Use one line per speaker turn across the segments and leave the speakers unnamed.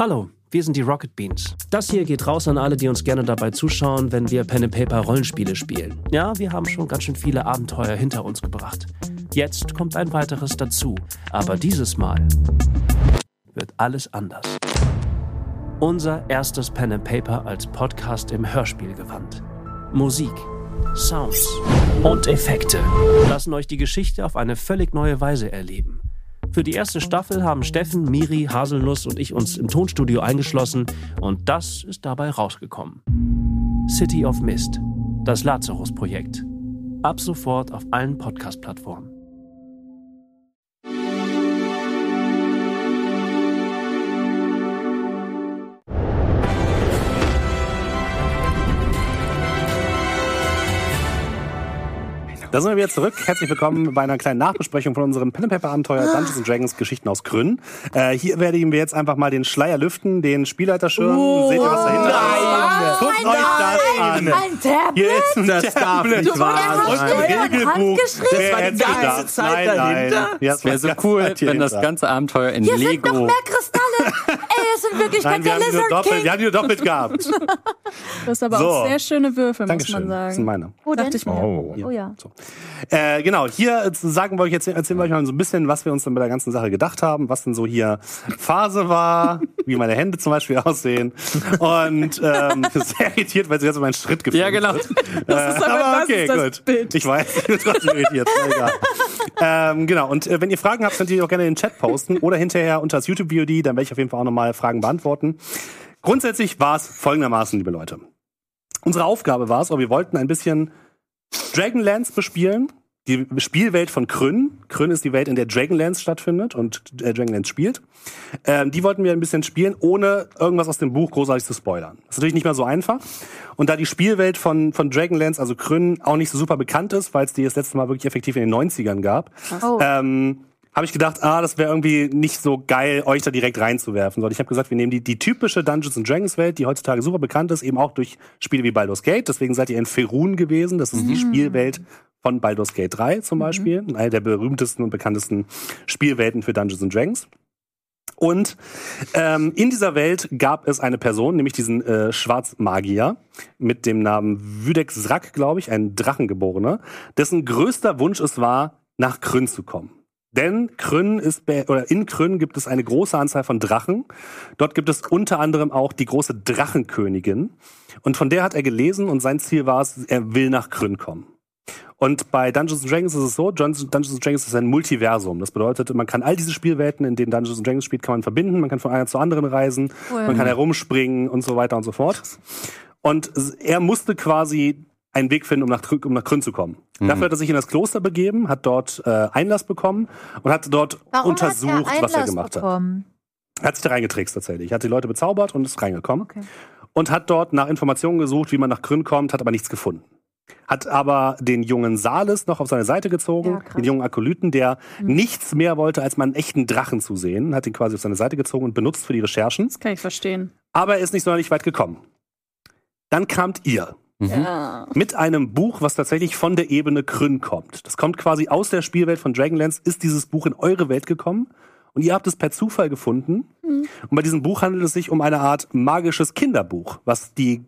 Hallo, wir sind die Rocket Beans. Das hier geht raus an alle, die uns gerne dabei zuschauen, wenn wir Pen and Paper Rollenspiele spielen. Ja, wir haben schon ganz schön viele Abenteuer hinter uns gebracht. Jetzt kommt ein weiteres dazu, aber dieses Mal wird alles anders. Unser erstes Pen and Paper als Podcast im Hörspielgewand. Musik, Sounds und Effekte lassen euch die Geschichte auf eine völlig neue Weise erleben. Für die erste Staffel haben Steffen, Miri, Haselnuss und ich uns im Tonstudio eingeschlossen und das ist dabei rausgekommen. City of Mist, das Lazarus-Projekt. Ab sofort auf allen Podcast-Plattformen.
Da sind wir wieder zurück. Herzlich willkommen bei einer kleinen Nachbesprechung von unserem Pen Paper Abenteuer Dungeons and Dragons Geschichten aus Grün. Äh, hier werden wir jetzt einfach mal den Schleier lüften, den Spielleiterschirm.
Oh,
Seht ihr was dahinter
nein,
ist? Guckt
nein,
euch das an.
Ein Tablet?
Hier ist ein
Das
Tablet. Und
sein.
ein Regelbuch.
Das war die ganze
das?
Zeit
nein,
dahinter?
Nein. Ja,
Das wäre so cool, wenn das ganze Abenteuer in
Hier sind noch
Lego.
mehr Kristalle. Sind wirklich
Nein, wir haben, die nur
Lizard
doppelt, wir haben die nur doppelt gehabt.
Du hast aber
So.
auch sehr schöne Würfel, muss
Dankeschön.
man
Das sind
sagen.
meine.
Denn?
Dachte ich mir.
Oh.
Oh ja.
Äh, genau, hier äh, sagen wir euch jetzt, erzählen wir euch mal so ein bisschen, was wir uns dann bei der ganzen Sache gedacht haben, was denn so hier Phase war, wie meine Hände zum Beispiel aussehen. Und ähm, ich bin sehr irritiert, weil sie jetzt meinen Schritt gefilmt
Ja, genau.
Das ist aber,
Aber
das
okay,
ist das
gut.
Bild.
Ich weiß, ich bin trotzdem irritiert. Egal. ähm, genau, und äh, wenn ihr Fragen habt, könnt ihr die auch gerne in den Chat posten oder hinterher unter das YouTube-VOD, dann werde ich auf jeden Fall auch nochmal Fragen beantworten. Grundsätzlich war es folgendermaßen, liebe Leute. Unsere Aufgabe war es, aber wir wollten ein bisschen Dragonlance bespielen. Die Spielwelt von Kryn. Kryn ist die Welt, in der Dragonlance stattfindet und äh, Dragonlance spielt. Ähm, die wollten wir ein bisschen spielen, ohne irgendwas aus dem Buch großartig zu spoilern. Das ist natürlich nicht mehr so einfach. Und da die Spielwelt von, von Dragonlance, also Kryn, auch nicht so super bekannt ist, weil es die das letzte Mal wirklich effektiv in den 90ern gab,
Oh.
ähm, habe ich gedacht, ah, das wäre irgendwie nicht so geil, euch da direkt reinzuwerfen. Sondern ich habe gesagt, wir nehmen die, die typische Dungeons and Dragons Welt, die heutzutage super bekannt ist, eben auch durch Spiele wie Baldur's Gate. Deswegen seid ihr in Ferun gewesen. Das ist die Spielwelt von Baldur's Gate 3 zum Beispiel. Eine der berühmtesten und bekanntesten Spielwelten für Dungeons and Dragons. Und ähm, in dieser Welt gab es eine Person, nämlich diesen äh, Schwarzmagier mit dem Namen Wüdek Srak, glaube ich, ein Drachengeborener, dessen größter Wunsch es war, nach Kryn zu kommen. Denn Kryn ist, oder in Kryn gibt es eine große Anzahl von Drachen. Dort gibt es unter anderem auch die große Drachenkönigin. Und von der hat er gelesen und sein Ziel war es, er will nach Kryn kommen. Und bei Dungeons and Dragons ist es so, Dungeons Dragons ist ein Multiversum. Das bedeutet, man kann all diese Spielwelten, in denen Dungeons and Dragons spielt, kann man verbinden. Man kann von einer zur anderen reisen,
Cool.
man kann herumspringen und so weiter und so fort. Und er musste quasi einen Weg finden, um nach, um nach Kryn zu kommen. Dafür hat er sich in das Kloster begeben, hat dort äh, Einlass bekommen und hat dort
Warum
untersucht,
hat er
was er gemacht hat.
bekommen?
Er hat sich da reingetrickst tatsächlich. Hat die Leute bezaubert und ist reingekommen.
Okay.
Und hat dort nach Informationen gesucht, wie man nach Kryn kommt, hat aber nichts gefunden. Hat aber den jungen Salis noch auf seine Seite gezogen,
Ja,
den jungen Akolyten, der nichts mehr wollte, als mal einen echten Drachen zu sehen. Hat ihn quasi auf seine Seite gezogen und benutzt für die Recherchen.
Das kann ich verstehen.
Aber er ist nicht sonderlich weit gekommen. Dann kamt ihr
Ja.
mit einem Buch, was tatsächlich von der Ebene Kryn kommt. Das kommt quasi aus der Spielwelt von Dragonlance, ist dieses Buch in eure Welt gekommen und ihr habt es per Zufall gefunden. Und bei diesem Buch handelt es sich um eine Art magisches Kinderbuch, was die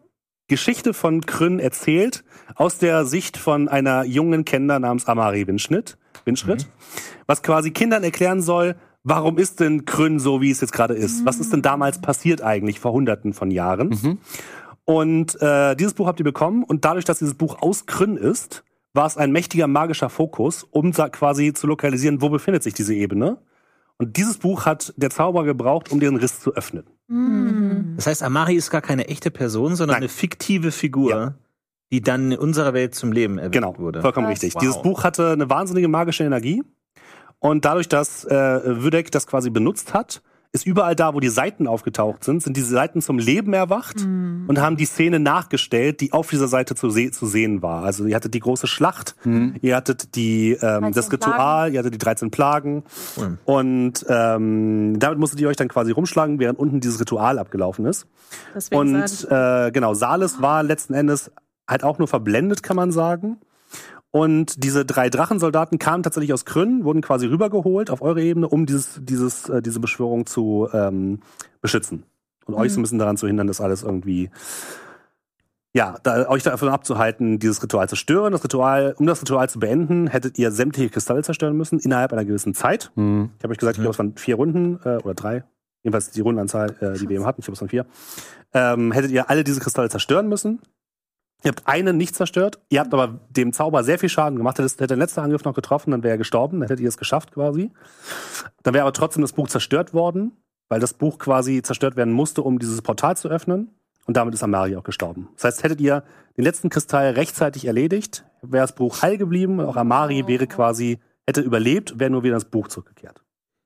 Geschichte von Kryn erzählt aus der Sicht von einer jungen Kinder namens Amari Winschnitt, Winschritt, was quasi Kindern erklären soll, warum ist denn Kryn so, wie es jetzt gerade ist? Was ist denn damals passiert eigentlich vor hunderten von Jahren? Und äh, dieses Buch habt ihr bekommen und dadurch, dass dieses Buch aus Kryn ist, war es ein mächtiger magischer Fokus, um quasi zu lokalisieren, wo befindet sich diese Ebene. Und dieses Buch hat der Zauberer gebraucht, um den Riss zu öffnen.
Das heißt, Amari ist gar keine echte Person, sondern
Nein.
eine fiktive Figur,
Ja.
die dann in unserer Welt zum Leben erweckt
Genau,
wurde.
vollkommen
Krass.
richtig.
Wow.
Dieses Buch hatte eine wahnsinnige magische Energie. Und dadurch, dass äh, Wüdek das quasi benutzt hat, ist überall da, wo die Seiten aufgetaucht sind, sind diese Seiten zum Leben erwacht und haben die Szene nachgestellt, die auf dieser Seite zu, se zu sehen war. Also ihr hattet die große Schlacht, ihr hattet die, ähm,
13
das Ritual,
Plagen.
ihr hattet die 13 Plagen
Cool.
und ähm, damit musstet ihr euch dann quasi rumschlagen, während unten dieses Ritual abgelaufen ist.
Deswegen
Und äh, genau, Salis war letzten Endes halt auch nur verblendet, kann man sagen. Und diese drei Drachensoldaten kamen tatsächlich aus Kryn, wurden quasi rübergeholt auf eure Ebene, um dieses, dieses, äh, diese Beschwörung zu ähm, beschützen. Und euch so ein bisschen daran zu hindern, das alles irgendwie, ja, da, euch davon abzuhalten, dieses Ritual zu stören. Das Ritual, um das Ritual zu beenden, hättet ihr sämtliche Kristalle zerstören müssen innerhalb einer gewissen Zeit.
Hm.
Ich habe euch gesagt, ich glaube, es waren vier Runden äh, oder drei. Jedenfalls die Rundenanzahl, äh, die wir eben hatten. Ich glaube, es waren vier. Ähm, hättet ihr alle diese Kristalle zerstören müssen. Ihr habt einen nicht zerstört. Ihr habt aber dem Zauber sehr viel Schaden gemacht. Hättet hätte der letzte Angriff noch getroffen, dann wäre er gestorben. Dann hättet ihr es geschafft quasi. Dann wäre aber trotzdem das Buch zerstört worden, weil das Buch quasi zerstört werden musste, um dieses Portal zu öffnen. Und damit ist Amari auch gestorben. Das heißt, hättet ihr den letzten Kristall rechtzeitig erledigt, wäre das Buch heil geblieben. Auch Amari wäre quasi, hätte überlebt, wäre nur wieder ins Buch zurückgekehrt.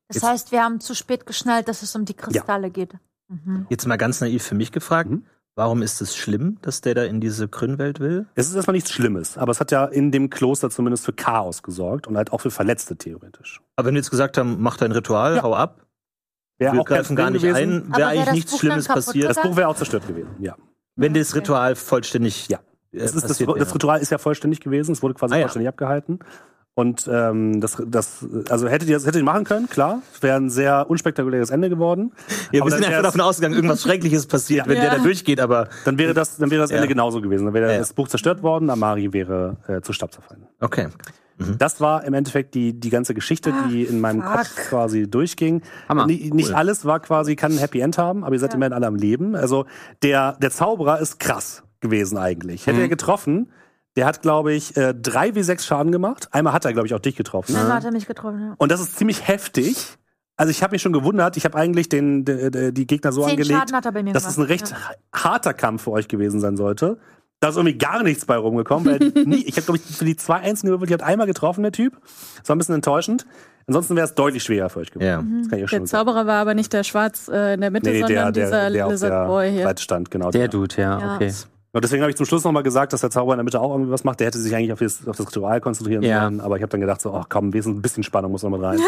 Das heißt, wir haben zu spät geschnallt, dass es um die Kristalle geht. Mhm.
Jetzt mal ganz naiv für mich gefragt.
Mhm.
Warum ist es schlimm, dass der da in diese Grünwelt will?
Es ist erstmal nichts Schlimmes, aber es hat ja in dem Kloster zumindest für Chaos gesorgt und halt auch für Verletzte theoretisch.
Aber wenn wir jetzt gesagt haben, mach dein Ritual,
Ja.
hau ab,
Wäre
wir greifen gar nicht
gewesen.
ein, wäre
wär
eigentlich
das
nichts
Buch
Schlimmes passiert.
Das Buch wäre auch zerstört gewesen, ja.
Wenn das. Ritual vollständig
Ja.
äh,
Es ist das, das
wäre.
Ritual ist ja vollständig gewesen, es wurde quasi
Ah, ja.
vollständig abgehalten. Und ähm, das, das, also hättet ihr das hättet ihr machen können, klar. Es wäre ein sehr unspektakuläres Ende geworden.
Ja,
Aber
wir sind einfach davon ausgegangen, irgendwas Schreckliches passiert, wenn
Ja.
der da durchgeht, aber
Dann wäre das, dann wäre das Ende
Ja.
genauso gewesen. Dann wäre
Ja.
das Buch zerstört worden, Amari wäre äh, zu Staub zerfallen.
okay.
Das war im Endeffekt die, die ganze Geschichte, die in meinem Kopf quasi durchging.
Hammer.
Nicht, nicht
Cool.
alles war quasi, kann ein Happy End haben, aber ihr seid immerhin alle am Leben. Also der, der Zauberer ist krass gewesen eigentlich. Hätte er getroffen, der hat, glaube ich, äh, drei wie sechs Schaden gemacht. Einmal hat er, glaube ich, auch dich getroffen.
Dann hat er mich getroffen. Ja.
Und das ist ziemlich heftig. Also ich habe mich schon gewundert, ich habe eigentlich den, de, de, die Gegner so
Zehn
angelegt,
Schaden hat er bei mir
dass
gemacht.
es ein recht
ja.
harter Kampf für euch gewesen sein sollte. Da ist irgendwie gar nichts bei rumgekommen. Weil nie, ich habe, glaube ich, für die zwei Einzelnen gewürfelt, die hat einmal getroffen, der Typ. Das war ein bisschen enttäuschend. Ansonsten wäre es deutlich schwerer für euch gewesen.
Ja.
Das kann ich euch
Der
schon sagen.
Zauberer war aber nicht der Schwarz äh, in der Mitte,
Nee,
sondern
der,
dieser
der, der
Lizard
der
Boy hier.
Seite stand, genau.
Der Dude, ja,
Ja.
okay.
Und deswegen habe ich zum Schluss nochmal gesagt, dass der Zauberer in der Mitte auch irgendwie was macht. Der hätte sich eigentlich auf das, auf das Ritual konzentrieren
Ja.
sollen. Aber ich habe dann gedacht, so, ach komm, wesentlich ein bisschen Spannung muss noch mal rein.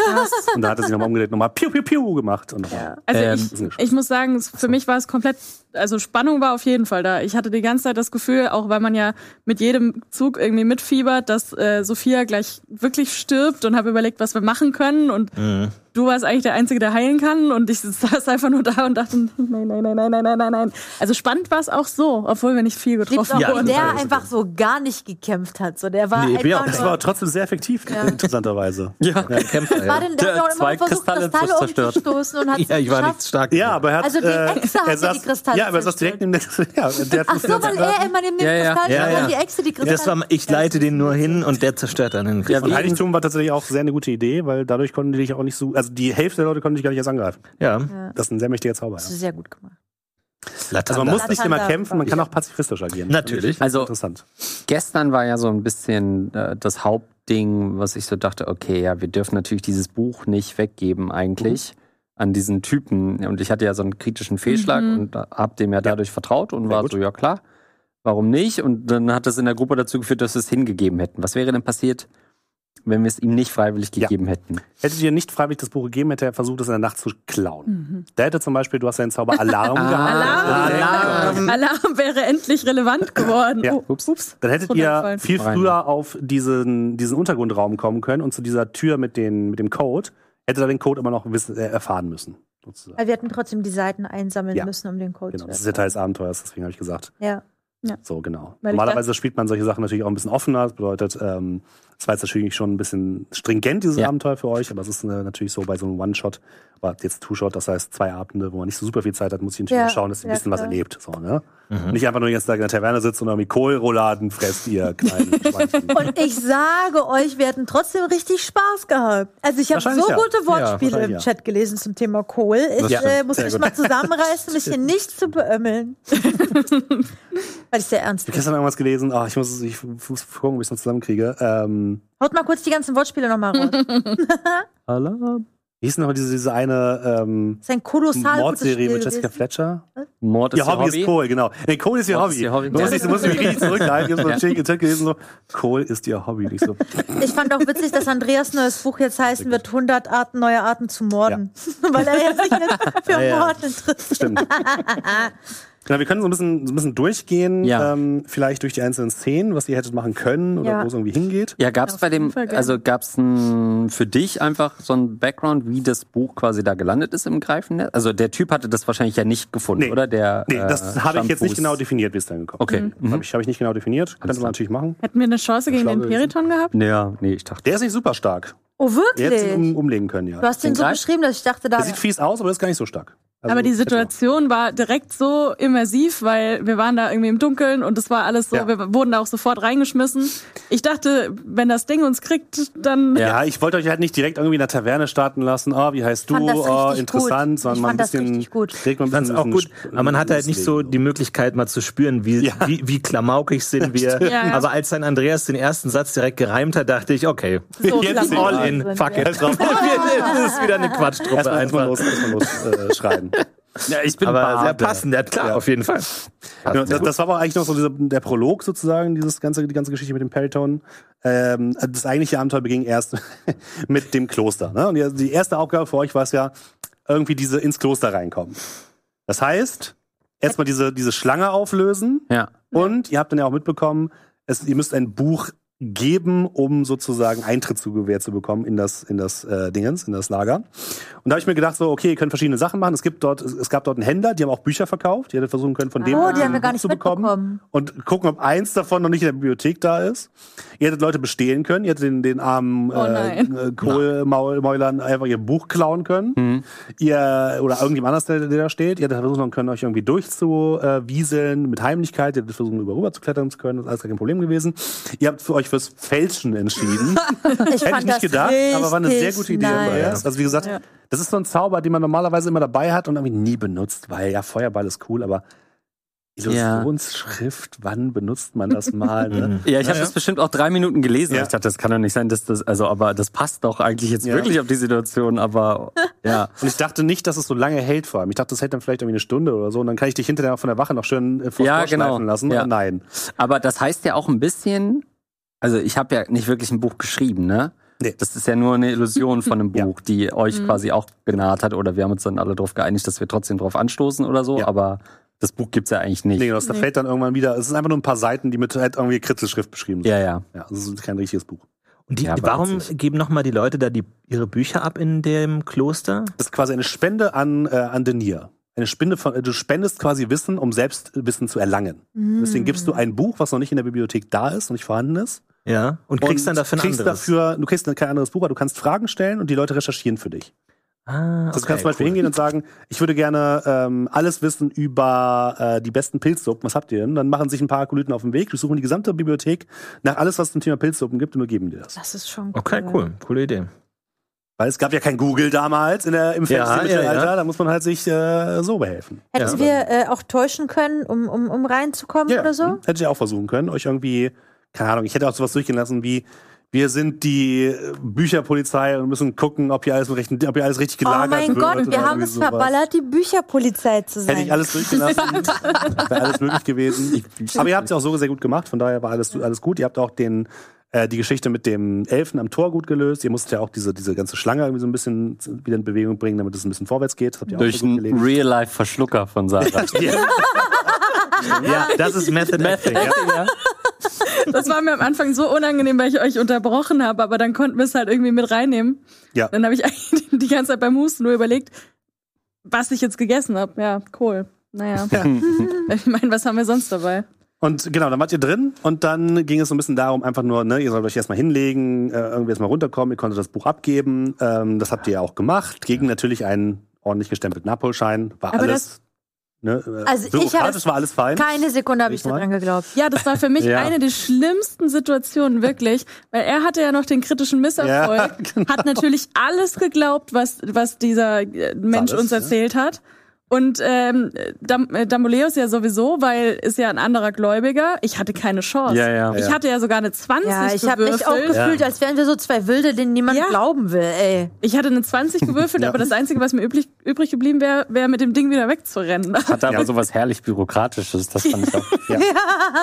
Und dann hat er sich nochmal umgedreht, nochmal Piu, Piu, Piu gemacht. Und nochmal.
Also
Ähm,
ich, ich muss sagen, für mich war es komplett, also Spannung war auf jeden Fall da. Ich hatte die ganze Zeit das Gefühl, auch weil man ja mit jedem Zug irgendwie mitfiebert, dass äh, Sophia gleich wirklich stirbt und habe überlegt, was wir machen können. Und
Mhm.
du warst eigentlich der Einzige, der heilen kann. Und ich saß einfach nur da und dachte, nein, nein, nein, nein, nein, nein, nein, nein. Also spannend war es auch so, obwohl wir nicht viel getroffen
auch,
Ja,
wurden.
der einfach so gar nicht gekämpft hat. So, der war
Nee,
einfach
auch-
Das war trotzdem sehr effektiv, interessanterweise.
Ja.
Kämpfer,
war
ja.
denn, der hat
Der
auch
hat zwei
immer versucht,
Kristalle
Kristalle
zerstört.
umzustoßen und hat
ja, ich war
geschafft.
nicht stark.
Ja, aber er hat.
Also die
äh,
Echse hat
er
ja
saß,
die Kristalle
Ja, aber er saß direkt neben der. Ja, der
Ach so, weil er immer neben dem
Ja, ja.
Kristall
Ja, ja.
die Echse die Kristalle.
Das war, ich leite den nur hin und der zerstört dann den
Ja,
Kristall.
Und Heiligtum war tatsächlich auch sehr eine gute Idee, weil dadurch konnten die dich auch nicht so. Also die Hälfte der Leute konnten dich gar nicht erst angreifen.
Ja.
Das ist ein sehr mächtiger Zauber.
Das
Ja.
ist sehr gut gemacht.
Also man muss nicht immer
Latanda.
kämpfen, man kann auch pazifistisch agieren.
Natürlich.
Also-
interessant.
Gestern war ja so ein bisschen äh, das Hauptding, was ich so dachte, okay, ja, wir dürfen natürlich dieses Buch nicht weggeben eigentlich an diesen Typen. Und ich hatte ja so einen kritischen Fehlschlag
Mhm.
und hab dem ja dadurch vertraut und
Sehr
war
gut.
so, ja klar, warum nicht? Und dann hat das in der Gruppe dazu geführt, dass wir es hingegeben hätten. Was wäre denn passiert, wenn wir es ihm nicht freiwillig
Ja.
gegeben hätten?
Hätte dir nicht freiwillig das Buch gegeben, hätte er versucht, es in der Nacht zu klauen.
Mhm.
Da hätte zum Beispiel, du hast deinen Zauber Alarm gehabt.
Alarm! Alarm wäre endlich relevant geworden.
Ja.
Oh, ups.
Dann hättet ihr viel früher auf diesen, diesen Untergrundraum kommen können und zu dieser Tür mit, den, mit dem Code. Hätte er den Code immer noch wissen, äh, erfahren müssen. Sozusagen.
Wir hätten trotzdem die Seiten einsammeln
Ja.
müssen, um den Code
Genau,
zu
das ist der Teil des Abenteuers, deswegen habe ich gesagt.
Ja.
So, genau.
Weil
Normalerweise spielt man solche Sachen natürlich auch ein bisschen offener. Das bedeutet, ähm, das war jetzt natürlich schon ein bisschen stringent, dieses
Ja.
Abenteuer für euch, aber es ist äh, natürlich so bei so einem One-Shot, aber jetzt Two-Shot, das heißt zwei Abende, wo man nicht so super viel Zeit hat, muss ich natürlich
Ja,
schauen, dass ihr ein bisschen was erlebt. So, ne? Nicht einfach nur den ganzen Tag in der Taverne sitzt und irgendwie Kohlrouladen fresst, ihr kleinen.
Und ich sage euch, wir hatten trotzdem richtig Spaß gehabt. Also ich habe so gute Wortspiele im
ja.
Chat gelesen zum Thema Kohl. Ich äh, muss
Sehr
mich
gut.
mal zusammenreißen, mich hier nicht zu beömmeln. Weil ich sehr ernst
Ich habe
bin.
gestern irgendwas gelesen, oh, ich muss, ich muss gucken, ob ich es noch zusammenkriege. Ähm,
Haut mal kurz die ganzen Wortspiele nochmal raus.
Alarm.
wie hieß denn noch diese, diese eine ähm,
Das ist ein kolossal
Mordserie mit Jessica
gewesen.
Fletcher?
Mord ist
Ihr Hobby, ist Kohl, genau. Nee, Kohl ist ihr
Mord
Hobby.
ist ihr Hobby.
Du musst, dich, du musst mich richtig zurückhalten. Ich habe so
Ja.
ein gelesen, so, Kohl ist ihr Hobby. Nicht so,
Ich fand auch witzig, dass Andreas neues Buch jetzt heißen wird 100 Arten, neue Arten zu morden. Weil er ja sich jetzt für
Ja, ja.
Mord interessiert.
stimmt. Genau, wir können so ein bisschen, so ein bisschen durchgehen,
Ja.
ähm, vielleicht durch die einzelnen Szenen, was ihr hättet machen können oder
Ja.
wo es irgendwie hingeht.
Ja, gab's
Auf
bei dem, also gab's ein, für dich einfach so ein Background, wie das Buch quasi da gelandet ist im Greifennetz? Also der Typ hatte das wahrscheinlich ja nicht gefunden,
Nee.
oder? Der,
Nee, das
äh,
habe ich jetzt nicht genau definiert, wie es dann gekommen
Okay.
ist. Habe ich, hab ich nicht genau definiert. Könnte
klar.
man natürlich machen.
Hätten wir eine Chance gegen den Periton gehabt?
Ja, nee, ich dachte.
Der ist nicht super stark.
Oh,
Der hätte sich
wirklich?
um, umlegen können, ja.
Du hast den
Den
so beschrieben, dass ich dachte, da.
Der sieht fies aus, aber ist gar nicht so stark. Also,
aber die
man.
Situation war direkt so immersiv, weil wir waren da irgendwie im Dunkeln und es war alles so,
Ja.
wir wurden da auch sofort reingeschmissen. Ich dachte, wenn das Ding uns kriegt, dann
Ja, ich wollte euch halt nicht direkt irgendwie in der Taverne starten lassen. Oh, wie heißt du? Oh, interessant,
gut.
sondern
Ich
mal ein bisschen.
gut.
direkt mal ein bisschen-
auch gut, aber man hatte halt nicht so die Möglichkeit mal zu spüren, wie,
Ja.
wie, wie klamaukig sind wir.
Ja, ja.
Aber als dann Andreas den ersten Satz direkt gereimt hat, dachte ich, okay,
so
Jetzt
all in, fuck it. Das ist wieder eine Quatschtruppe
Erstmal erstmal
einfach.
los, erstmal los äh, schreiben.
Ja, ich bin
Aber sehr
Bade.
passend, ja klar,
Ja.
auf jeden Fall.
Genau, das, das war aber eigentlich noch so dieser, der Prolog sozusagen, dieses ganze, die ganze Geschichte mit dem Periton. Ähm, das eigentliche Abenteuer beging erst mit dem Kloster. Ne? Und die, die erste Aufgabe für euch war es ja, irgendwie diese ins Kloster reinkommen. Das heißt, erstmal diese, diese Schlange auflösen
Ja.
und ihr habt dann ja auch mitbekommen, es, ihr müsst ein Buch geben, um sozusagen Eintritt zu gewährt zu bekommen in das, in das äh, Dingens, in das Lager. Und da habe ich mir gedacht, so, okay, ihr könnt verschiedene Sachen machen. Es gibt dort, es, es gab dort einen Händler, die haben auch Bücher verkauft. Die hättet versuchen können, von dem
Oh, die
ein
haben wir gar
Buch
nicht
zu bekommen und gucken, ob eins davon noch nicht in der Bibliothek da ist. Ihr hättet Leute bestehlen können, ihr hättet den, den armen
Oh
äh, äh, Kohlmäulern einfach ihr Buch klauen können.
Mhm.
Ihr oder irgendjemand anders, der, der da steht. Ihr hättet versuchen können, euch irgendwie durchzuwieseln mit Heimlichkeit. Ihr hättet versuchen, über rüber zu klettern zu können. Das ist alles gar kein Problem gewesen. Ihr habt für euch fürs Fälschen entschieden.
Ich
Hätte ich
fand
nicht
das
gedacht, aber war eine sehr gute Idee.
nice.
Also wie gesagt,
Ja.
das ist so ein Zauber, den man normalerweise immer dabei hat und irgendwie nie benutzt, weil ja, Feuerball ist cool, aber Illustrationsschrift, wann benutzt man das mal? Ne?
Ja, ich habe
Ja,
das
ja.
bestimmt auch drei Minuten gelesen.
Ja.
Ich dachte, das kann doch nicht sein, dass das, also, aber das passt doch eigentlich jetzt
Ja.
wirklich auf die Situation, aber ja.
Und ich dachte nicht, dass es so lange hält vor allem. Ich dachte, das hält dann vielleicht irgendwie eine Stunde oder so und dann kann ich dich hinterher von der Wache noch schön äh, vors
Ja, genau.
lassen.
Ja.
Nein.
Aber das heißt ja auch ein bisschen, also ich habe ja nicht wirklich ein Buch geschrieben, ne?
Nee.
Das ist ja nur eine Illusion von einem
Ja.
Buch, die euch quasi auch genaht hat oder wir haben uns dann alle darauf geeinigt, dass wir trotzdem drauf anstoßen oder so,
Ja.
aber das Buch gibt's ja eigentlich nicht.
Nee, das fällt dann irgendwann wieder. Es sind einfach nur ein paar Seiten, die mit halt irgendwie Kritzelschrift beschrieben sind.
Ja, ja.
Ja, also es ist kein richtiges Buch.
Und die,
Ja,
warum geben nochmal die Leute da die, ihre Bücher ab in dem Kloster?
Das ist quasi eine Spende an, äh, an Denir. Eine Spende von, äh, du spendest quasi Wissen, um selbst Wissen zu erlangen. Deswegen gibst du ein Buch, was noch nicht in der Bibliothek da ist und nicht vorhanden ist.
Ja. Und kriegst dann dafür ein
kriegst
anderes.
dafür, du kriegst dann kein anderes Buch, aber du kannst Fragen stellen und die Leute recherchieren für dich.
ah,
Also du kannst zum Beispiel hingehen und sagen, ich würde gerne ähm, alles wissen über äh, die besten Pilzsuppen. Was habt ihr denn? Dann machen sich ein paar Akolyten auf den Weg, durchsuchen die gesamte Bibliothek nach alles, was es zum Thema Pilzsuppen gibt und übergeben dir das.
Das ist schon cool.
Okay, cool. Coole Idee.
Weil es gab ja kein Google damals in der, im
Ja, ja, ja.
da muss man halt sich äh, so behelfen.
Hätten
Ja.
wir äh, auch täuschen können, um, um, um reinzukommen oder so?
hätte ich auch versuchen können, euch irgendwie, keine Ahnung, ich hätte auch sowas durchgehen lassen wie, wir sind die Bücherpolizei und müssen gucken, ob hier alles, recht, ob hier alles richtig
Oh
gelagert
mein
wird.
Gott, wir haben es
sowas.
verballert, die Bücherpolizei zu sein.
Hätte ich alles durchgelassen, wäre alles möglich gewesen. Aber ihr habt es auch so sehr gut gemacht, von daher war alles, alles gut. Ihr habt auch den, äh, die Geschichte mit dem Elfen am Tor gut gelöst. Ihr musstet ja auch diese, diese ganze Schlange irgendwie so ein bisschen wieder in Bewegung bringen, damit es ein bisschen vorwärts geht.
Durch einen. Real-Life-Verschlucker von Sarah.
Ja, das ist Method Acting. Ja.
Das war mir am Anfang so unangenehm, weil ich euch unterbrochen habe, aber dann konnten wir es halt irgendwie mit reinnehmen.
Ja.
Dann habe ich eigentlich die ganze Zeit beim Husten nur überlegt, was ich jetzt gegessen habe. Ja, cool. Naja. Ich meine, was haben wir sonst dabei?
Und genau, dann wart ihr drin und dann ging es so ein bisschen darum, einfach nur, ne, ihr sollt euch erstmal hinlegen, äh, irgendwie erstmal runterkommen, ihr konntet das Buch abgeben. Ähm, das habt ihr ja auch gemacht, gegen natürlich einen ordentlich gestempelten Abholschein. War
Aber
alles. Ne, äh,
Also ich
fein.
Keine Sekunde habe ich daran geglaubt.
Ja, das war für mich
Ja.
eine der schlimmsten Situationen, wirklich. Weil er hatte ja noch den kritischen Misserfolg,
Ja, genau.
hat natürlich alles geglaubt, was, was dieser äh, Mensch
Alles,
uns erzählt hat. Und ähm, Dam äh, Damboleus ja sowieso, weil ist ja ein anderer Gläubiger. Ich hatte keine Chance.
Ja, ja.
Ich
Ja.
hatte ja sogar eine 20
Ja, ich habe mich auch
gewürfelt.
gefühlt, als wären wir so zwei Wilde, denen niemand
Ja.
glauben will, ey.
Ich hatte eine 20 gewürfelt,
Ja.
aber das Einzige, was mir übrig, übrig geblieben wäre, wäre mit dem Ding wieder wegzurennen.
Hat aber
Ja.
sowas herrlich Bürokratisches, das fand ich auch. Ja.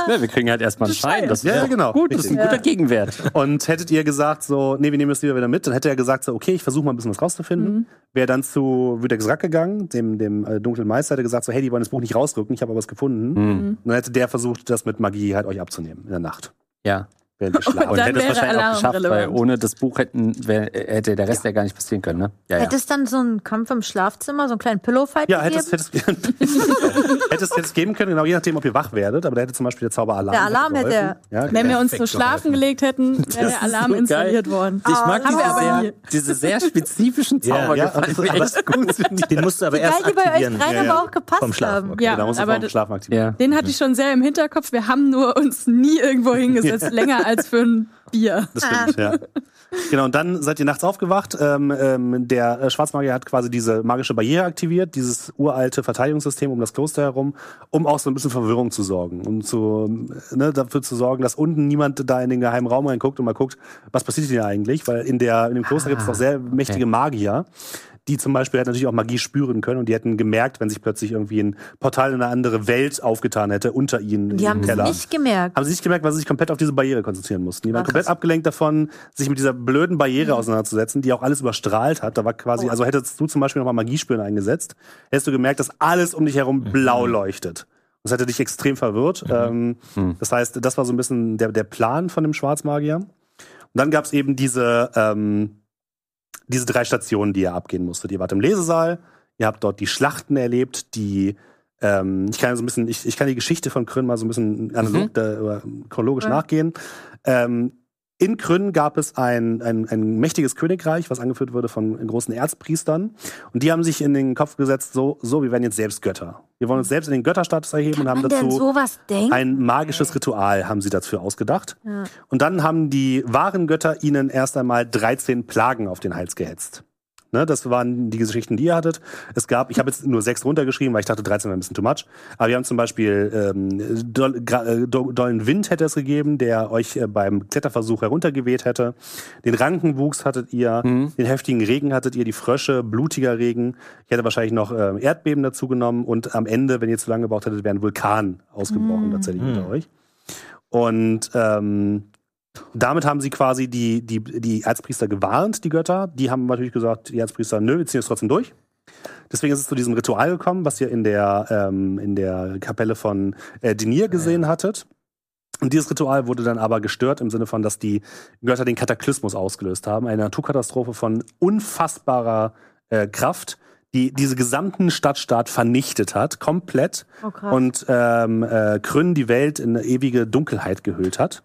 Ja, wir kriegen halt erstmal einen Schein. Das ist
Ja, genau.
gut, das ist ein guter Gegenwert.
Und hättet ihr gesagt, so, nee, wir nehmen das lieber wieder mit, dann hätte er gesagt, so, okay, ich versuche mal ein bisschen was rauszufinden.
Mhm.
Wäre dann zu Wüdex Rack gegangen, dem, dem äh, dunklen Meister, hätte gesagt, so, hey, die wollen das Buch nicht rausrücken, ich habe aber was gefunden.
Mhm.
Und dann hätte der versucht, das mit Magie halt euch abzunehmen in der Nacht.
Ja.
Während ihr schlaft.
Und
dann
hätte es
wäre
wahrscheinlich auch
Alarm
geschafft, weil
relevant.
ohne das Buch hätten, wär, hätte der Rest ja. gar nicht passieren können, ne? Ja, ja.
Hätte es dann so einen Kampf im Schlafzimmer, so einen kleinen Pillowfight
Ja,
gegeben?
hätte es, hätte, es, jetzt geben können, genau je nachdem, ob ihr wach werdet, aber da hätte zum Beispiel der Zauber Alarm.
Der Alarm hätte
geholfen. Ja,
Wenn wir uns so
perfekt
schlafen gelegt hätten, wäre der Alarm
so
installiert worden.
Ich mag
aber
diese, sehr,
Diese sehr spezifischen
Ja,
Zauber
ja,
gefallen
also,
echt gut.
den musst du aber erst
die bei euch
aktivieren.
Ja, ja.
aber auch gepasst
Vom Schlafen,
haben.
okay.
Ja,
Da musst du Schlafen aktivieren.
Ja.
Den hatte ich schon sehr im Hinterkopf. Wir haben nur uns nie irgendwo hingesetzt, länger als für ein Bier.
Das stimmt, ja. Genau, und dann seid ihr nachts aufgewacht. Ähm, ähm, der äh, Schwarzmagier hat quasi diese magische Barriere aktiviert, dieses uralte Verteidigungssystem um das Kloster herum, um auch so ein bisschen Verwirrung zu sorgen, um zu, ne, dafür zu sorgen, dass unten niemand da in den geheimen Raum reinguckt und mal guckt, was passiert hier eigentlich, weil in, der, in dem Kloster gibt es doch sehr mächtige Magier, die zum Beispiel halt natürlich auch Magie spüren können und die hätten gemerkt, wenn sich plötzlich irgendwie ein Portal in eine andere Welt aufgetan hätte, unter ihnen
Die
im
haben
Keller.
nicht gemerkt.
Haben sie nicht gemerkt, weil sie sich komplett auf diese Barriere konzentrieren mussten. Die waren
Ah,
komplett
krass.
abgelenkt davon, sich mit dieser blöden Barriere auseinanderzusetzen, die auch alles überstrahlt hat. Da war quasi, also hättest du zum Beispiel nochmal Magiespüren eingesetzt, hättest du gemerkt, dass alles um dich herum blau leuchtet. Das hätte dich extrem verwirrt. Ähm, Das heißt, das war so ein bisschen der, der Plan von dem Schwarzmagier. Und dann gab es eben diese, ähm, diese drei Stationen, die ihr abgehen musstet. Ihr wart im Lesesaal, ihr habt dort die Schlachten erlebt, die ähm, ich kann so ein bisschen, ich, ich kann die Geschichte von Krön mal so ein bisschen analog, da, oder chronologisch
Ja.
nachgehen. Ähm, in Krön gab es ein, ein, ein mächtiges Königreich, was angeführt wurde von großen Erzpriestern. Und die haben sich in den Kopf gesetzt, so, so, wir werden jetzt selbst Götter. Wir wollen uns selbst in den Götterstatus erheben und haben dazu
sowas
ein magisches Ritual haben sie dafür ausgedacht.
Ja.
Und dann haben die wahren Götter ihnen erst einmal 13 Plagen auf den Hals gehetzt. Ne, das waren die Geschichten, die ihr hattet. Es gab, ich habe jetzt nur sechs runtergeschrieben, weil ich dachte, 13 wäre ein bisschen too much. Aber wir haben zum Beispiel ähm, gra- äh, do- dollen Wind hätte es gegeben, der euch äh, beim Kletterversuch heruntergeweht hätte. Den Rankenwuchs hattet ihr, den heftigen Regen hattet ihr, die Frösche, blutiger Regen. Ich hätte wahrscheinlich noch ähm, Erdbeben dazu genommen und am Ende, wenn ihr zu lange gebraucht hättet, wäre ein Vulkan ausgebrochen tatsächlich unter euch. Und ähm, damit haben sie quasi die, die, die Erzpriester gewarnt, die Götter. Die haben natürlich gesagt, die Erzpriester, nö, wir ziehen es trotzdem durch. Deswegen ist es zu diesem Ritual gekommen, was ihr in der, ähm, in der Kapelle von äh, Denir gesehen hattet. Und dieses Ritual wurde dann aber gestört im Sinne von, dass die Götter den Kataklysmus ausgelöst haben. Eine Naturkatastrophe von unfassbarer äh, Kraft, die diese gesamten Stadtstaat vernichtet hat, komplett.
Oh,
und ähm, äh, Krünn die Welt in eine ewige Dunkelheit gehüllt hat.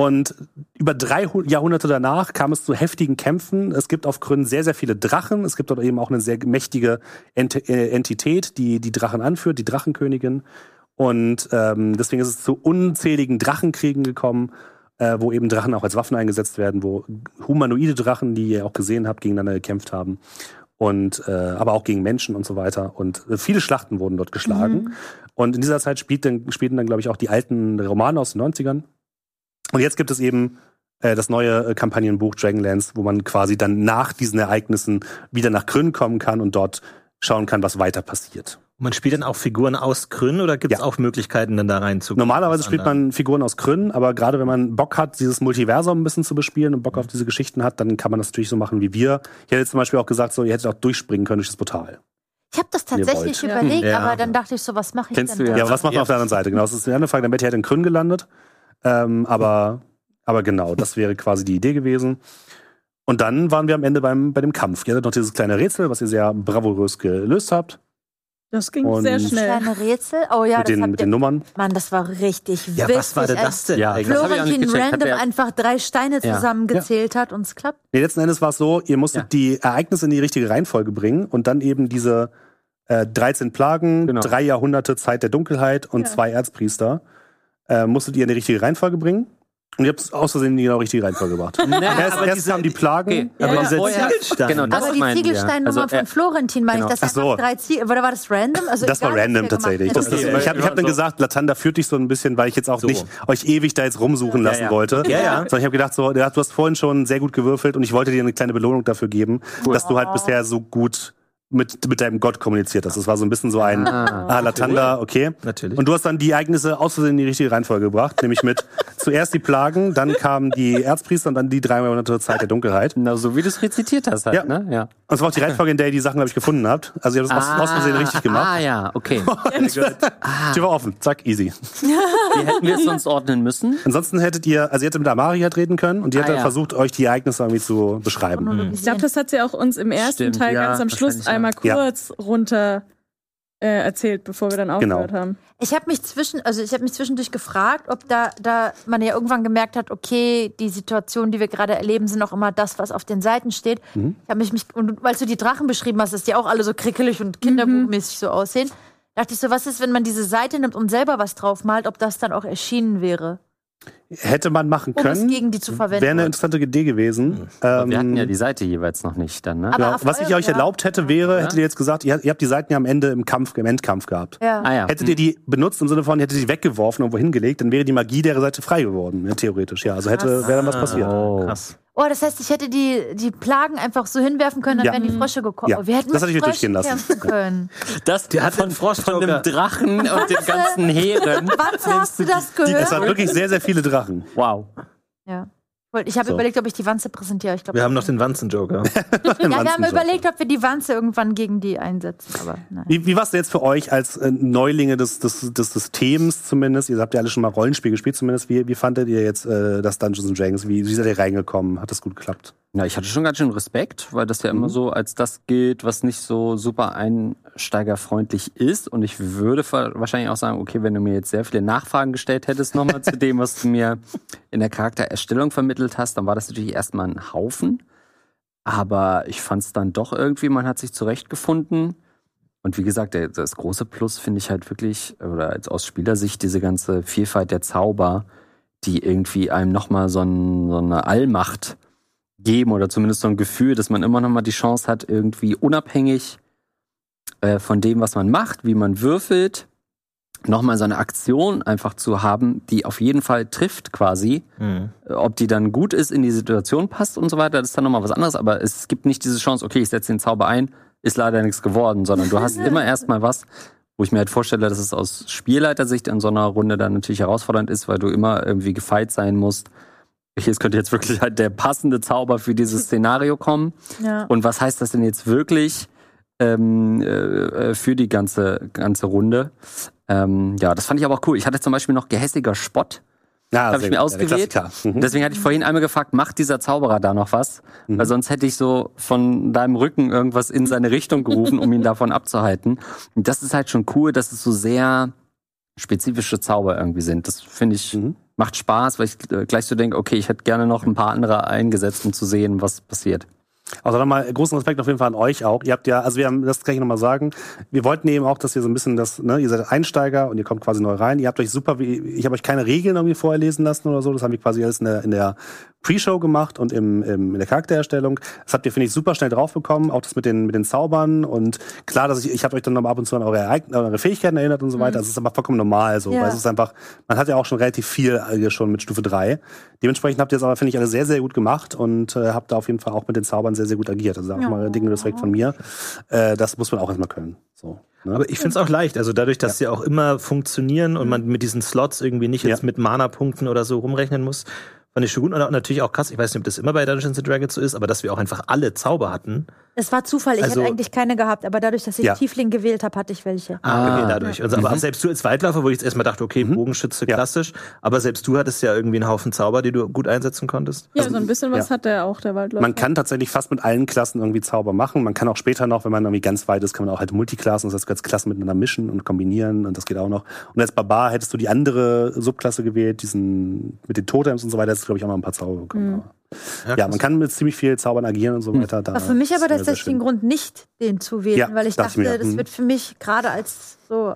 Und über drei Hu- Jahrhunderte danach kam es zu heftigen Kämpfen. Es gibt auf Krünn sehr, sehr viele Drachen. Es gibt dort eben auch eine sehr mächtige Ent äh, Entität, die die Drachen anführt, die Drachenkönigin. Und ähm, deswegen ist es zu unzähligen Drachenkriegen gekommen, äh, wo eben Drachen auch als Waffen eingesetzt werden, wo humanoide Drachen, die ihr auch gesehen habt, gegeneinander gekämpft haben. Und äh, aber auch gegen Menschen und so weiter. Und äh, viele Schlachten wurden dort geschlagen. Und in dieser Zeit spielt dann, spielten dann, glaube ich, auch die alten Romane aus den 90ern. Und jetzt gibt es eben äh, das neue äh, Kampagnenbuch Dragonlance, wo man quasi dann nach diesen Ereignissen wieder nach Krünn kommen kann und dort schauen kann, was weiter passiert.
Man spielt dann auch Figuren aus Krünn oder gibt es
Ja.
auch Möglichkeiten, dann da reinzukommen?
Normalerweise spielt man Figuren aus Krünn, aber gerade wenn man Bock hat, dieses Multiversum ein bisschen zu bespielen und Bock auf diese Geschichten hat, dann kann man das natürlich so machen wie wir. Ich hätte zum Beispiel auch gesagt, so, ihr hättet auch durchspringen können durch das Portal.
Ich habe das tatsächlich überlegt,
Ja.
aber dann dachte ich so, was mache ich
Kennst
denn
du
da?
Ja, aber was macht man auf der anderen Seite? Genau, das ist eine andere Frage. Dann wäre ihr in Krünn gelandet. Ähm, aber, aber genau, das wäre quasi die Idee gewesen. Und dann waren wir am Ende beim, bei dem Kampf. Ihr hattet noch dieses kleine Rätsel, was ihr sehr bravourös gelöst habt.
Das ging
Und-
sehr schnell.
Kleine Rätsel. Oh ja,
mit,
das
den,
habt
mit
ihr.
den Nummern.
Mann, das war richtig
Ja,
witzig.
was war denn das denn
Ja,
Florentin random einfach drei Steine
Ja.
zusammengezählt hat und es klappt.
Nee, letzten Endes war es so, ihr musstet
Ja.
die Ereignisse in die richtige Reihenfolge bringen und dann eben diese äh, 13 Plagen,
Genau.
drei Jahrhunderte Zeit der Dunkelheit und
Ja.
zwei Erzpriester äh, musstet ihr in die richtige Reihenfolge bringen. Und ihr habt es aus Versehen in die genau richtige Reihenfolge gebracht. erst
aber
erst
diese-
kamen die Plagen.
Okay.
Aber
Ja,
dieser
vorher-
Ziegelstein.
Genau, das
aber die. Ziegelsteinnummer
Also, äh,
von Florentin meine
genau.
ich, das
Ach so.
drei Ziegel. Oder war das random? Also
Das war
egal,
random tatsächlich. Das, das,
hätten.
ich habe ich hab dann
So.
gesagt, Latanda führt dich so ein bisschen, weil ich jetzt auch
So.
nicht euch ewig da jetzt rumsuchen lassen
ja.
wollte.
Ja, ja.
Sondern ich habe gedacht, so, ja, du hast vorhin schon sehr gut gewürfelt und ich wollte dir eine kleine Belohnung dafür geben,
Cool.
dass du halt bisher so gut mit, mit deinem Gott kommuniziert hast. Das war so ein bisschen so ein
Ah.
Ah, Latanda, okay.
Natürlich.
Und du hast dann die Ereignisse aus Versehen in die richtige Reihenfolge gebracht, nämlich mit zuerst die Plagen, dann kamen die Erzpriester und dann die drei Monate Zeit der Dunkelheit.
Na, so wie du es rezitiert hast halt,
Ja.
ne? Ja.
Und das war auch die Reihenfolge, in der ihr die Sachen, glaube ich, gefunden habt. Also ihr habt das aus, aus Versehen richtig gemacht.
Ah, ja, okay.
Die war offen. Zack, easy.
Wie hätten wir es sonst ordnen müssen?
Ansonsten hättet ihr, also ihr hättet mit Amari halt reden können und die hat
Ah,
dann
ja.
versucht, euch die Ereignisse irgendwie zu beschreiben.
Ich glaube, das hat sie auch uns im ersten
Stimmt,
Teil
ja,
ganz am Schluss
wahrscheinlich, ja.
einmal
Ja.
kurz runter äh, erzählt, bevor wir dann
Genau.
aufgehört haben.
Ich habe mich zwischen, also ich habe mich zwischendurch gefragt, ob da, da man ja irgendwann gemerkt hat, okay, die Situationen, die wir gerade erleben, sind auch immer das, was auf den Seiten steht.
Mhm.
Ich habe mich, mich und weil du die Drachen beschrieben hast, dass die auch alle so krickelig und kinderbuchmäßig so aussehen, dachte ich so, was ist, wenn man diese Seite nimmt und selber was draufmalt, ob das dann auch erschienen wäre,
Hätte man machen
um es
können.
gegen die zu verwenden.
Wäre eine interessante Idee gewesen. Ähm,
Wir hatten ja die Seite jeweils noch nicht dann, ne?
Aber
ja, was ich euch erlaubt hätte, wäre, hättet ihr jetzt gesagt, ihr, ihr habt die Seiten ja am Ende im Kampf, im Endkampf gehabt.
ja.
ah ja.
Hättet ihr die benutzt im Sinne von, hättet ihr die weggeworfen und wohin gelegt, dann wäre die Magie der Seite frei geworden, ja, theoretisch. Ja, also hätte, wäre dann was passiert.
Oh.
Krass.
Oh, das heißt, ich hätte die, die Plagen einfach so hinwerfen können, dann
Ja.
wären die Frösche gekommen.
Ja.
Oh, wir hätten
Das
mit
hatte ich durchgehen lassen.
kämpfen können.
Das
Der hat
von,
Frosch
von einem Drachen und den ganzen Heeren.
Wann hast du das
Es
gehört?
waren wirklich sehr, sehr viele Drachen.
Wow.
Ja. Ich habe
So.
überlegt, ob ich die Wanze präsentiere. Ich glaub,
Wir haben noch den Wanzen-Joker.
Ja, wir haben überlegt, ob wir die Wanze irgendwann gegen die einsetzen, aber nein.
Wie, wie war es denn jetzt für euch als äh, Neulinge des, des, des Systems zumindest? Ihr habt ja alle schon mal Rollenspiel gespielt zumindest. Wie, wie fandet ihr jetzt äh, das Dungeons and Dragons? Wie, wie seid ihr reingekommen? Hat das gut geklappt?
Ja, ich hatte schon ganz schön Respekt, weil das ja immer so als das gilt, was nicht so super einsteigerfreundlich ist. Und ich würde wahrscheinlich auch sagen, okay, wenn du mir jetzt sehr viele Nachfragen gestellt hättest nochmal zu dem, was du mir in der Charaktererstellung vermittelt hast, dann war das natürlich erstmal ein Haufen. Aber ich fand es dann doch irgendwie, man hat sich zurechtgefunden. Und wie gesagt, das große Plus finde ich halt wirklich, oder als aus Spielersicht, diese ganze Vielfalt der Zauber, die irgendwie einem nochmal so, ein, so eine Allmacht geben oder zumindest so ein Gefühl, dass man immer noch mal die Chance hat, irgendwie unabhängig äh, von dem, was man macht, wie man würfelt, noch mal so eine Aktion einfach zu haben, die auf jeden Fall trifft quasi.
Mhm.
Äh, Ob die dann gut ist, in die Situation passt und so weiter, das ist dann noch mal was anderes. Aber es gibt nicht diese Chance, okay, ich setze den Zauber ein, ist leider nichts geworden, sondern du hast immer erstmal was, wo ich mir halt vorstelle, dass es aus Spielleitersicht in so einer Runde dann natürlich herausfordernd ist, weil du immer irgendwie gefeit sein musst. Es könnte jetzt wirklich halt der passende Zauber für dieses Szenario kommen.
Ja.
Und was heißt das denn jetzt wirklich ähm, äh, für die ganze, ganze Runde? Ähm, ja, das fand ich aber auch cool. Ich hatte zum Beispiel noch gehässiger Spott.
Ja,
Hab ich mir ausgewählt.
Mhm.
Deswegen hatte ich vorhin einmal gefragt, macht dieser Zauberer da noch was? Weil sonst hätte ich so von deinem Rücken irgendwas in seine Richtung gerufen, um ihn davon abzuhalten. Und das ist halt schon cool, dass es so sehr spezifische Zauber irgendwie sind. Das finde ich,
Mhm.
Macht Spaß, weil ich äh, gleich so denke, okay, ich hätte gerne noch ein paar andere eingesetzt, um zu sehen, was passiert.
Also nochmal großen Respekt auf jeden Fall an euch auch. Ihr habt ja, also wir haben, das kann ich nochmal sagen, wir wollten eben auch, dass ihr so ein bisschen das, ne, ihr seid Einsteiger und ihr kommt quasi neu rein. Ihr habt euch super, ich habe euch keine Regeln irgendwie vorher lesen lassen oder so. Das haben wir quasi alles in der, in der Pre-Show gemacht und im, im, in der Charaktererstellung. Das habt ihr, finde ich, super schnell drauf bekommen. Auch das mit den, mit den Zaubern und klar, dass ich, ich habe euch dann nochmal ab und zu an eure, Ereign- eure Fähigkeiten erinnert und so weiter. Das ist aber vollkommen normal so,
Ja.
weil es ist einfach, man hat ja auch schon relativ viel äh, schon mit Stufe 3. Dementsprechend habt ihr es aber, finde ich, alle sehr, sehr gut gemacht und äh, habt da auf jeden Fall auch mit den Zaubern sehr, sehr gut agiert. Also auch mal Dinge Respekt von mir. Äh, das muss man auch erstmal können. So, ne?
Aber ich finde es auch leicht. Also dadurch, dass sie auch immer funktionieren und man mit diesen Slots irgendwie nicht jetzt
Ja.
mit Mana-Punkten oder so rumrechnen muss, fand ich schon gut. Und natürlich auch krass, ich weiß nicht, ob das immer bei Dungeons and Dragons so ist, aber dass wir auch einfach alle Zauber hatten.
Es war Zufall, ich
Also-
hätte eigentlich keine gehabt, aber dadurch, dass ich
Ja.
Tiefling gewählt habe, hatte ich welche.
Ah, okay,
Ah.
dadurch. Also, aber selbst du als Waldläufer, wo ich jetzt erstmal dachte, okay, Bogenschütze,
Ja.
klassisch, aber selbst du hattest ja irgendwie einen Haufen Zauber, die du gut einsetzen konntest.
Ja, so ein bisschen was
ja.
hat der auch, der Waldläufer.
Man kann tatsächlich fast mit allen Klassen irgendwie Zauber machen. Man kann auch später noch, wenn man irgendwie ganz weit ist, kann man auch halt Multiklassen, das heißt ganz Klassen miteinander mischen und kombinieren und das geht auch noch. Und als Barbar hättest du die andere Subklasse gewählt, diesen mit den Totems und so weiter, hättest du glaube ich auch noch ein paar Zauber bekommen. Aber- Ja, man kann mit ziemlich viel Zaubern agieren und so weiter. Da
War für mich aber tatsächlich ein Grund, nicht den zu wählen,
Ja,
weil ich
dachte mir,
das
mhm.
wird für mich gerade als so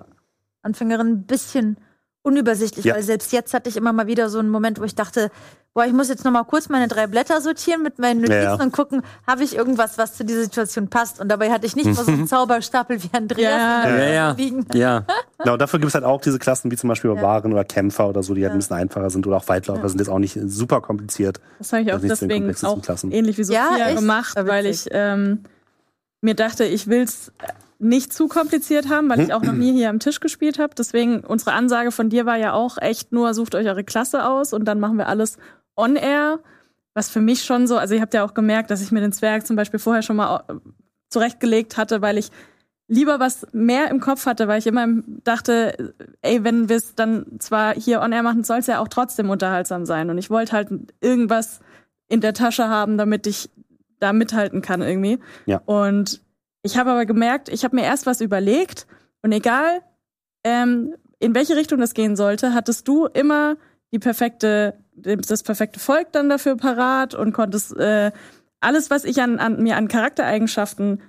Anfängerin ein bisschen unübersichtlich,
Ja.
weil selbst jetzt hatte ich immer mal wieder so einen Moment, wo ich dachte, boah, ich muss jetzt noch mal kurz meine drei Blätter sortieren mit meinen Notizen
Ja, ja.
und gucken, habe ich irgendwas, was zu dieser Situation passt. Und dabei hatte ich nicht mal so einen Zauberstapel wie Andreas
Ja.
in der
Ja, ja.
liegen.
Ja.
Genau, dafür gibt es halt auch diese Klassen wie zum Beispiel Barbaren oder Kämpfer oder so, die halt ein bisschen einfacher sind oder auch Waldläufer sind jetzt auch nicht super kompliziert.
Das habe ich auch deswegen auch
Klassen.
ähnlich wie
Ja,
Sophia
echt?
gemacht, weil ich ähm, mir dachte, ich will's nicht zu kompliziert haben, weil ich auch noch nie hier am Tisch gespielt habe. Deswegen, unsere Ansage von dir war ja auch echt nur, sucht euch eure Klasse aus und dann machen wir alles on air. Was für mich schon so, also ihr habt ja auch gemerkt, dass ich mir den Zwerg zum Beispiel vorher schon mal äh, zurechtgelegt hatte, weil ich lieber was mehr im Kopf hatte, weil ich immer dachte, ey, wenn wir es dann zwar hier on air machen, soll es ja auch trotzdem unterhaltsam sein. Und ich wollte halt irgendwas in der Tasche haben, damit ich da mithalten kann irgendwie.
Ja.
Und ich habe aber gemerkt, ich habe mir erst was überlegt und egal, ähm, in welche Richtung das gehen sollte, hattest du immer die perfekte, das perfekte Volk dann dafür parat und konntest äh, alles, was ich an, an mir an Charaktereigenschaften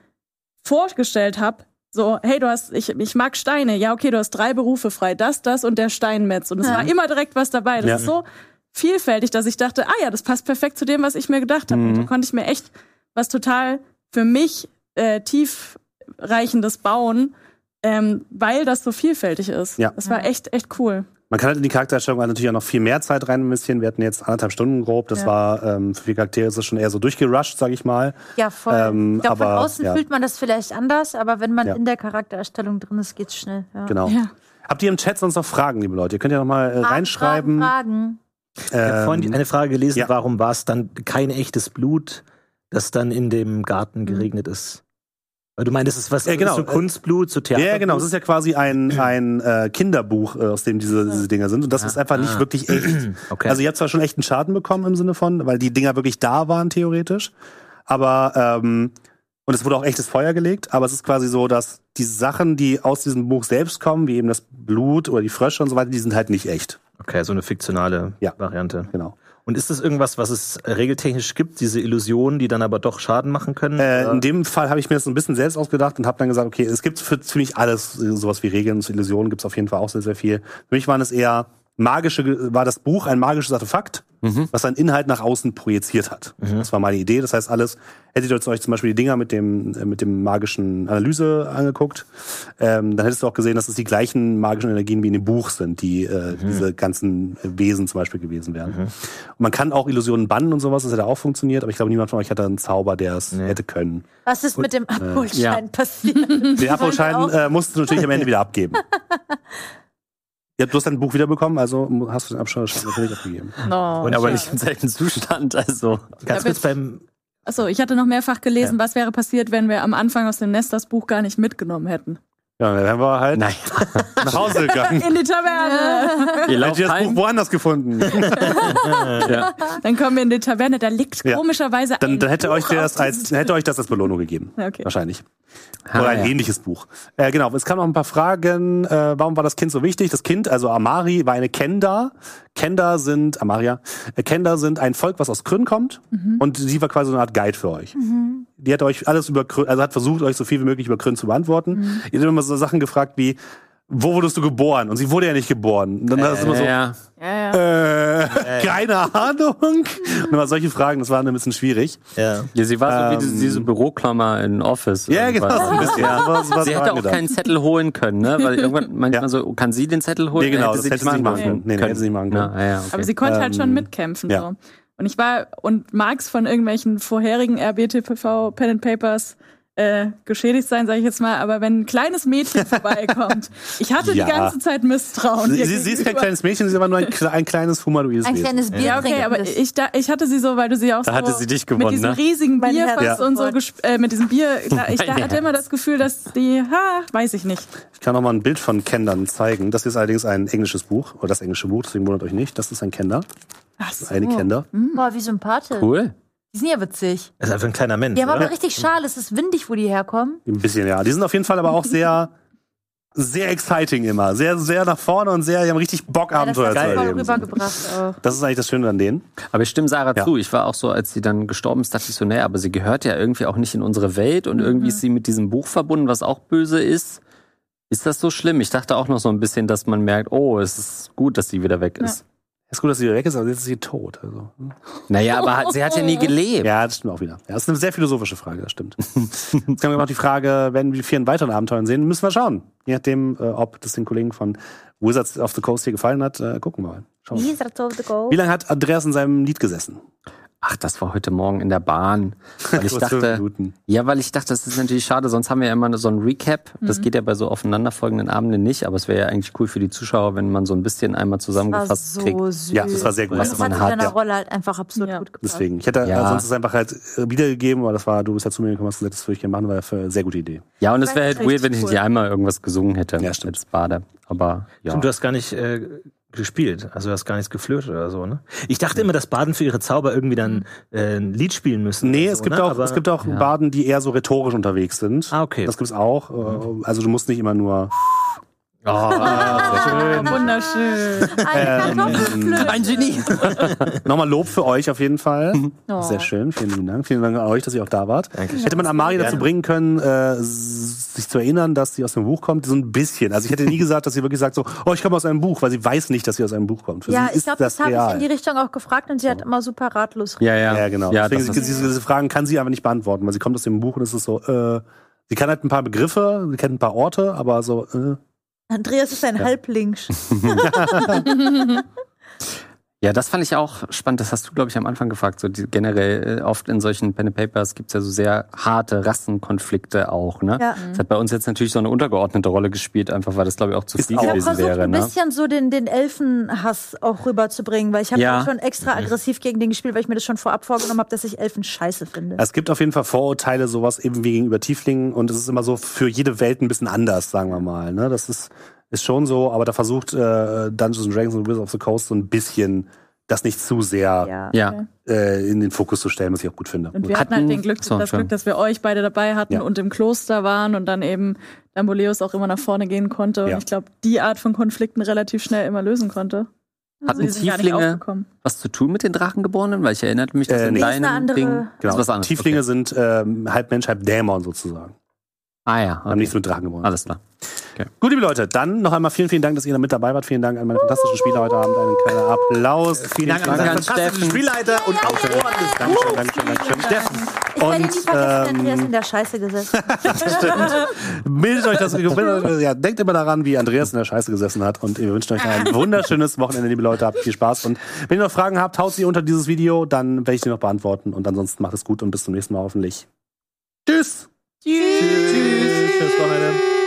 vorgestellt habe, so, hey, du hast, ich, ich mag Steine, ja, okay, du hast drei Berufe frei, das, das und der Steinmetz. Und es
Ja.
war immer direkt was dabei. Das
Ja.
ist so vielfältig, dass ich dachte, ah ja, das passt perfekt zu dem, was ich mir gedacht habe. Und da konnte ich mir echt was total für mich äh, tiefreichendes bauen, ähm, weil das so vielfältig ist.
Ja.
Das war echt, echt cool.
Man kann halt in die Charaktererstellung natürlich auch noch viel mehr Zeit rein investieren. Wir hatten jetzt anderthalb Stunden grob. Das
Ja.
war ähm, für viele Charaktere ist das schon eher so durchgerusht, sag ich mal.
Ja, voll.
Ähm,
ich glaube, von
aber,
außen
ja.
fühlt man das vielleicht anders, aber wenn man
Ja.
in der Charaktererstellung drin ist, geht's schnell. Ja.
Genau.
Ja.
Habt ihr im Chat sonst noch Fragen, liebe Leute? Ihr könnt ja noch mal äh, reinschreiben.
Fragen, Fragen.
Ich habe vorhin
Ähm,
eine Frage gelesen,
ja.
warum war es dann kein echtes Blut, das dann in dem Garten geregnet ist? Weil du meinst, es ist was
Ja, genau.
so Kunstblut, so Theater.
Ja, genau. Es ist ja quasi ein, ein äh, Kinderbuch, äh, aus dem diese, diese Dinger sind. Und das ist einfach nicht wirklich echt.
Okay.
Also ihr habt zwar schon echten Schaden bekommen im Sinne von, weil die Dinger wirklich da waren, theoretisch. Aber, ähm, und es wurde auch echtes Feuer gelegt, aber es ist quasi so, dass die Sachen, die aus diesem Buch selbst kommen, wie eben das Blut oder die Frösche und so weiter, die sind halt nicht echt.
okay, so eine fiktionale
Ja.
Variante.
Genau.
Und ist das irgendwas, was es regeltechnisch gibt, diese Illusionen, die dann aber doch Schaden machen können?
Äh, in dem Fall habe ich mir das ein bisschen selbst ausgedacht und habe dann gesagt, okay, es gibt für ziemlich alles sowas wie Regeln und Illusionen gibt es auf jeden Fall auch sehr, sehr viel. Für mich waren es eher magische, war das Buch ein magisches Artefakt, was seinen Inhalt nach außen projiziert hat. Das war meine Idee. Das heißt, alles, hättet ihr euch zum Beispiel die Dinger mit dem, äh, mit dem magischen Analyse angeguckt, ähm, dann hättest du auch gesehen, dass es die gleichen magischen Energien wie in dem Buch sind, die äh, diese ganzen Wesen zum Beispiel gewesen wären. Und man kann auch Illusionen bannen und sowas, das hätte auch funktioniert, aber ich glaube, niemand von euch hatte einen Zauber, der es hätte können.
Was ist mit dem Abholschein
ja.
passiert?
Den Abholschein äh, musst du natürlich am Ende wieder abgeben. Ja, du hast dein Buch wiederbekommen, also hast du den Abholschein natürlich abgegeben.
No,
Und
Aber nicht im selben Zustand, also.
Ganz kurz beim,
Achso, ich hatte noch mehrfach gelesen, was wäre passiert, wenn wir am Anfang aus dem Nest das Buch gar nicht mitgenommen hätten.
Ja, dann wären wir halt
Naja,
nach Hause gegangen.
In die Taverne!
ihr lauft
ich das Buch woanders gefunden.
Ja.
Dann kommen wir in die Taverne, da liegt
Ja.
komischerweise
Dann,
ein
dann hätte euch
Buch
das
auf
als hätte euch das als Belohnung gegeben.
Okay.
Wahrscheinlich.
Ah,
Oder ein
ja.
ähnliches Buch. Äh, genau, es kamen noch ein paar Fragen. Äh, warum war das Kind so wichtig? Das Kind, also Amari, war eine Kenda. Kenda sind, Amaria, äh, Kenda sind ein Volk, was aus Krynn kommt.
Mhm.
Und sie war quasi so eine Art Guide für euch. Die hat euch alles über also hat versucht, euch so viel wie möglich über Krynn zu beantworten.
Mhm.
Ihr habt immer so Sachen gefragt wie, wo wurdest du geboren? Und sie wurde ja nicht geboren. Und dann ist immer so,
ja.
Ja, ja.
äh, keine Ahnung. Und immer solche Fragen, das war ein bisschen schwierig.
ja.
ja, sie war so wie
Ähm,
diese, diese Büroklammer in Office.
Ja, genau, so ein bisschen.
Ja.
Was- was
Sie
war
hätte auch
angedacht.
keinen Zettel holen können, ne? Weil irgendwann manchmal
Ja.
so, kann sie den Zettel holen?
Nee, genau,
Hätte
das hätte sie nicht machen können. Nee, nee, hätte sie nicht machen können.
Na, ja, okay.
Aber sie konnte halt schon
Ähm,
mitkämpfen.
ja.
So. Und ich war und mag's von irgendwelchen vorherigen RBTPV Pen and Papers äh, geschädigt sein, sage ich jetzt mal, aber wenn ein kleines Mädchen vorbeikommt, ich hatte
Ja.
die ganze Zeit Misstrauen.
Sie, sie, sie ist kein kleines Mädchen, sie ist aber nur ein, ein kleines humanoides
Ein
Wesen.
kleines Bier
Ja, okay, aber ich, da, ich hatte sie so, weil du sie auch
Da
so
hatte sie dich
mit
gewonnen,
diesem
ne?
riesigen Bier fast
Ja.
und so äh, mit diesem Bier, da, ich da hatte immer das Gefühl, dass die, ha, weiß ich nicht.
Ich kann noch mal ein Bild von Kendern zeigen. Das ist allerdings ein englisches Buch, oder das englische Buch, deswegen wundert euch nicht. Das ist ein Kender,
Ach so.
eine Kender.
Boah, wie sympathisch.
Cool.
Die sind ja witzig.
Das ist einfach ein kleiner Mensch.
Die haben
oder?
aber richtig schal, es ist windig, wo die herkommen.
Ein bisschen, ja. Die sind auf jeden Fall aber auch sehr, sehr exciting immer. Sehr, sehr nach vorne und sehr, die haben richtig Bock, Abenteuer zu erleben. Das ist eigentlich das Schöne an denen.
Aber ich stimme Sarah
Ja.
zu. Ich war auch so, als sie dann gestorben ist, dachte ich so, naja, aber sie gehört ja irgendwie auch nicht in unsere Welt und irgendwie ist sie mit diesem Buch verbunden, was auch böse ist. Ist das so schlimm? Ich dachte auch noch so ein bisschen, dass man merkt, oh, es ist gut, dass sie wieder weg ist.
Ist gut, dass sie wieder weg ist, aber jetzt ist sie tot. Also. hm.
Naja, aber hat, sie hat ja nie gelebt.
Ja, das stimmt auch wieder. Ja, das ist eine sehr philosophische Frage, das stimmt. Jetzt haben wir noch die Frage, werden wir in weiteren Abenteuern sehen? Müssen wir schauen. Je nachdem, äh, ob das den Kollegen von Wizards of the Coast hier gefallen hat, äh, gucken wir mal. Schauen wir mal.
Wizards of the Coast.
Wie lange hat Andreas in seinem Lied gesessen?
Ach, das war heute Morgen in der Bahn. Weil ich dachte,
Minuten.
ja, weil ich dachte, das ist natürlich schade, sonst haben wir ja immer so ein Recap. Das geht ja bei so aufeinanderfolgenden Abenden nicht, aber es wäre ja eigentlich cool für die Zuschauer, wenn man so ein bisschen einmal
Das war
zusammengefasst
so
kriegt.
süß.
Ja, das war sehr gut. Was
das
man
hat
hat,
in deiner
ja.
Rolle halt einfach absurd
Ja.
gut gepasst.
Deswegen. Ich hätte
Ja.
sonst es einfach halt äh, wiedergegeben, aber das war, du bist ja zu mir gekommen, hast gesagt, das würde ich gerne machen, war eine sehr gute Idee.
Ja, und es wäre halt weird, wenn ich
cool.
nicht einmal irgendwas gesungen hätte
Ja, stimmt.
als Bade. Aber ja.
Stimmt, du hast gar nicht äh, gespielt. Also du hast gar nichts geflirtet oder so, ne? Ich dachte immer, dass Baden für ihre Zauber irgendwie dann äh, ein Lied spielen müssen.
Nee, es
so,
gibt
ne?
auch,
Aber-
es gibt auch Baden, die eher so rhetorisch unterwegs sind.
Ah, okay.
Das gibt's auch. Äh, Also du musst nicht immer nur.
Oh,
Ah, wunderschön.
Ähm,
Eine Kartoffelflöte.
Ein Genie!
Nochmal Lob für euch auf jeden Fall.
Oh.
Sehr schön, vielen lieben Dank. Vielen Dank an euch, dass ihr auch da wart.
Dankeschön.
Hätte man Amari dazu bringen können, äh, sich zu erinnern, dass sie aus dem Buch kommt, so ein bisschen. Also ich hätte nie gesagt, dass sie wirklich sagt so, oh, ich komme aus einem Buch, weil sie weiß nicht, dass sie aus einem Buch kommt. Für
Ja,
sie
ich glaube,
das
das habe ich in die Richtung auch gefragt und sie hat immer super ratlos
Ja, ja.
ja, genau.
Ja,
Deswegen, diese, diese Fragen kann sie aber nicht beantworten, weil sie kommt aus dem Buch und es ist so, äh, sie kann halt ein paar Begriffe, sie kennt ein paar Orte, aber so, äh,
Andreas ist ein Halbling.
ja, das fand ich auch spannend. Das hast du, glaube ich, am Anfang gefragt. So die, generell äh, oft in solchen Pen and Papers gibt's ja so sehr harte Rassenkonflikte auch. Ne?
Ja.
Das hat bei uns jetzt natürlich so eine untergeordnete Rolle gespielt, einfach weil das, glaube ich, auch zu
Ist
viel
Ich habe
gewesen
versucht,
wäre.
ein
Ne?
bisschen so den, den Elfenhass auch rüberzubringen, weil ich habe
Ja.
schon extra aggressiv gegen den gespielt, weil ich mir das schon vorab vorgenommen habe, dass ich Elfen scheiße finde.
es gibt auf jeden Fall Vorurteile, sowas eben wie gegenüber Tieflingen und es ist immer so für jede Welt ein bisschen anders, sagen wir mal. Ne? Das ist, ist schon so, aber da versucht äh, Dungeons and Dragons und Wizards of the Coast so ein bisschen das nicht zu sehr
ja.
Äh, in den Fokus zu stellen, was ich auch gut finde.
Und wir hatten halt den Glück,
So,
das
schön.
Glück, dass wir euch beide dabei hatten
Ja.
und im Kloster waren und dann eben Damboleus auch immer nach vorne gehen konnte. Und
Ja.
ich glaube, die Art von Konflikten relativ schnell immer lösen konnte.
Hatten
die sind gar nicht
Tieflinge was zu tun mit den Drachengeborenen? Weil ich erinnerte mich, dass
Äh,
in
nee.
Deinem
andere-
Ding
Genau.
ist was anderes.
Tieflinge
okay.
sind ähm, halb Mensch, halb Dämon sozusagen.
Ah ja,
Haben
okay.
nichts mit Drachen geboren.
alles klar.
Gut, liebe Leute, dann noch einmal vielen, vielen Dank, dass ihr da mit dabei wart. Vielen Dank an meine fantastischen Spieler heute Abend. Einen kleinen Applaus.
Vielen Dank an
Dank
unseren
an
fantastischen
Steffen.
Spielleiter und Autoren des
Dankeschön, Dankeschön, Dankeschön.
Steffen.
Ich werde nie vergessen, Andreas
ähm,
in der Scheiße gesessen.
Bildet euch das, ja, denkt immer daran, wie Andreas in der Scheiße gesessen hat und wir wünschen euch ein wunderschönes Wochenende, liebe Leute. Habt viel Spaß und wenn ihr noch Fragen habt, haut sie unter dieses Video, dann werde ich die noch beantworten und ansonsten macht es gut und bis zum nächsten Mal hoffentlich. Tschüss!
Tschüss. Tschüss. Wochenende.